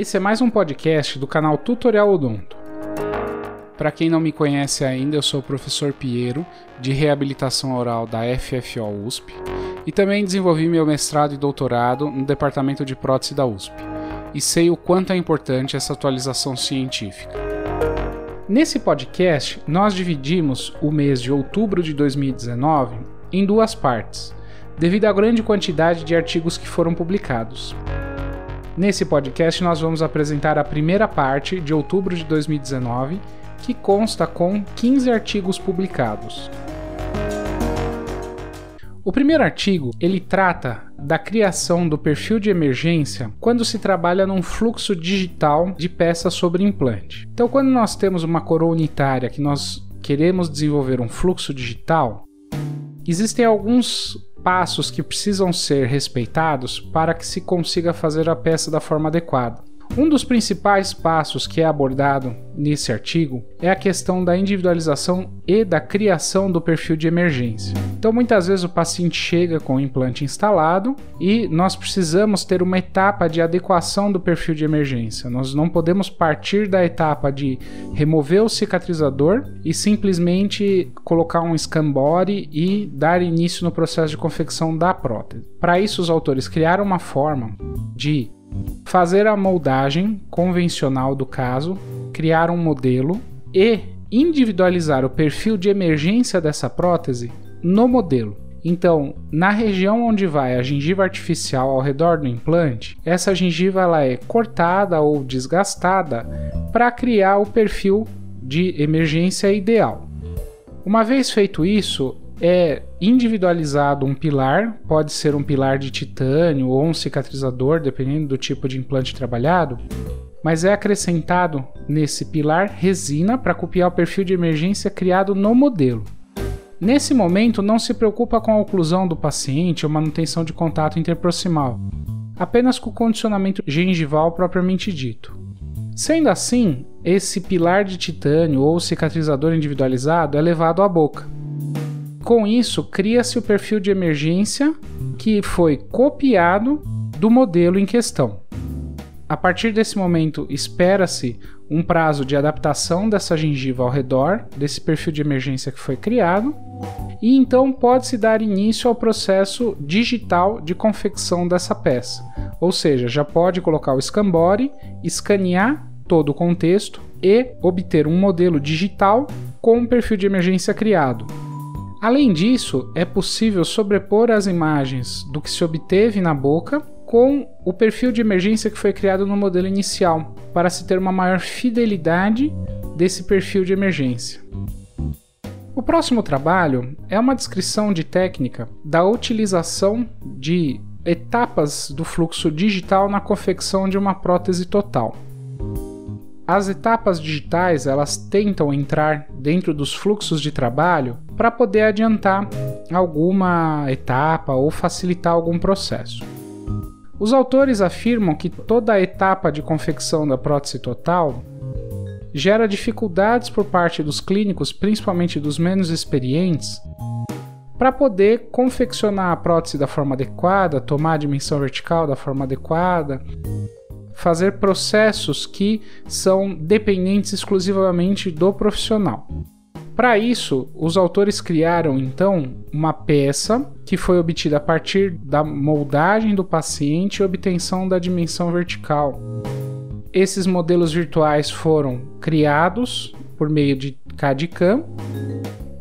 Esse é mais um podcast do canal Tutorial Odonto. Para quem não me conhece ainda, eu sou o professor Piero, de reabilitação oral da FFO USP, e também desenvolvi meu mestrado e doutorado no departamento de prótese da USP, e sei o quanto é importante essa atualização científica. Nesse podcast, nós dividimos o mês de outubro de 2019 em duas partes, devido à grande quantidade de artigos que foram publicados. Nesse podcast, nós vamos apresentar a primeira parte de outubro de 2019, que consta com 15 artigos publicados. O primeiro artigo, ele trata da criação do perfil de emergência quando se trabalha num fluxo digital de peças sobre implante. Então, quando nós temos uma coroa unitária que nós queremos desenvolver um fluxo digital, existem alguns passos que precisam ser respeitados para que se consiga fazer a peça da forma adequada. Um dos principais passos que é abordado nesse artigo é a questão da individualização e da criação do perfil de emergência. Então, muitas vezes o paciente chega com o implante instalado e nós precisamos ter uma etapa de adequação do perfil de emergência. Nós não podemos partir da etapa de remover o cicatrizador e simplesmente colocar um scan body e dar início no processo de confecção da prótese. Para isso, os autores criaram uma forma de fazer a moldagem convencional do caso, criar um modelo e individualizar o perfil de emergência dessa prótese no modelo. Então, na região onde vai a gengiva artificial ao redor do implante, essa gengiva ela é cortada ou desgastada para criar o perfil de emergência ideal. Uma vez feito isso, é individualizado um pilar, pode ser um pilar de titânio ou um cicatrizador, dependendo do tipo de implante trabalhado, mas é acrescentado nesse pilar resina para copiar o perfil de emergência criado no modelo. Nesse momento, não se preocupa com a oclusão do paciente ou manutenção de contato interproximal, apenas com o condicionamento gengival propriamente dito. Sendo assim, esse pilar de titânio ou cicatrizador individualizado é levado à boca com isso, cria-se o perfil de emergência que foi copiado do modelo em questão. A partir desse momento, espera-se um prazo de adaptação dessa gengiva ao redor desse perfil de emergência que foi criado, e então pode-se dar início ao processo digital de confecção dessa peça. Ou seja, já pode colocar o scan body, escanear todo o contexto e obter um modelo digital com o perfil de emergência criado. Além disso, é possível sobrepor as imagens do que se obteve na boca com o perfil de emergência que foi criado no modelo inicial, para se ter uma maior fidelidade desse perfil de emergência. O próximo trabalho é uma descrição de técnica da utilização de etapas do fluxo digital na confecção de uma prótese total. As etapas digitais elas tentam entrar dentro dos fluxos de trabalho para poder adiantar alguma etapa ou facilitar algum processo. Os autores afirmam que toda a etapa de confecção da prótese total gera dificuldades por parte dos clínicos, principalmente dos menos experientes, para poder confeccionar a prótese da forma adequada, tomar a dimensão vertical da forma adequada, fazer processos que são dependentes exclusivamente do profissional. Para isso, os autores criaram então uma peça que foi obtida a partir da moldagem do paciente e obtenção da dimensão vertical. Esses modelos virtuais foram criados por meio de CAD/CAM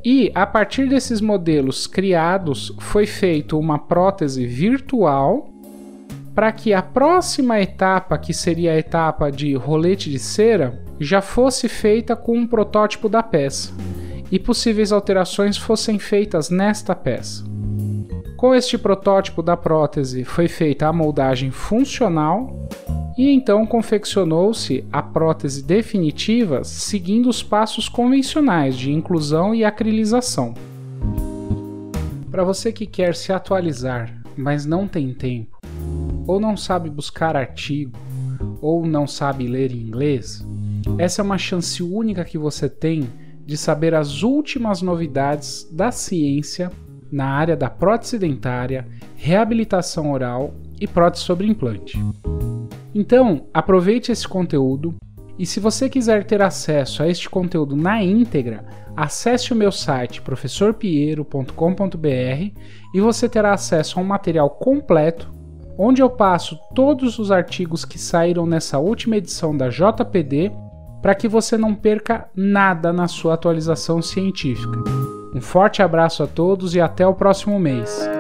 e a partir desses modelos criados foi feita uma prótese virtual para que a próxima etapa, que seria a etapa de rolete de cera, já fosse feita com um protótipo da peça e possíveis alterações fossem feitas nesta peça. Com este protótipo da prótese foi feita a moldagem funcional e então confeccionou-se a prótese definitiva seguindo os passos convencionais de inclusão e acrilização. Para você que quer se atualizar, mas não tem tempo, ou não sabe buscar artigo, ou não sabe ler inglês, essa é uma chance única que você tem de saber as últimas novidades da ciência na área da prótese dentária, reabilitação oral e prótese sobre implante. Então, aproveite esse conteúdo e se você quiser ter acesso a este conteúdo na íntegra, acesse o meu site professorpiero.com.br e você terá acesso a um material completo onde eu passo todos os artigos que saíram nessa última edição da JPD para que você não perca nada na sua atualização científica. Um forte abraço a todos e até o próximo mês.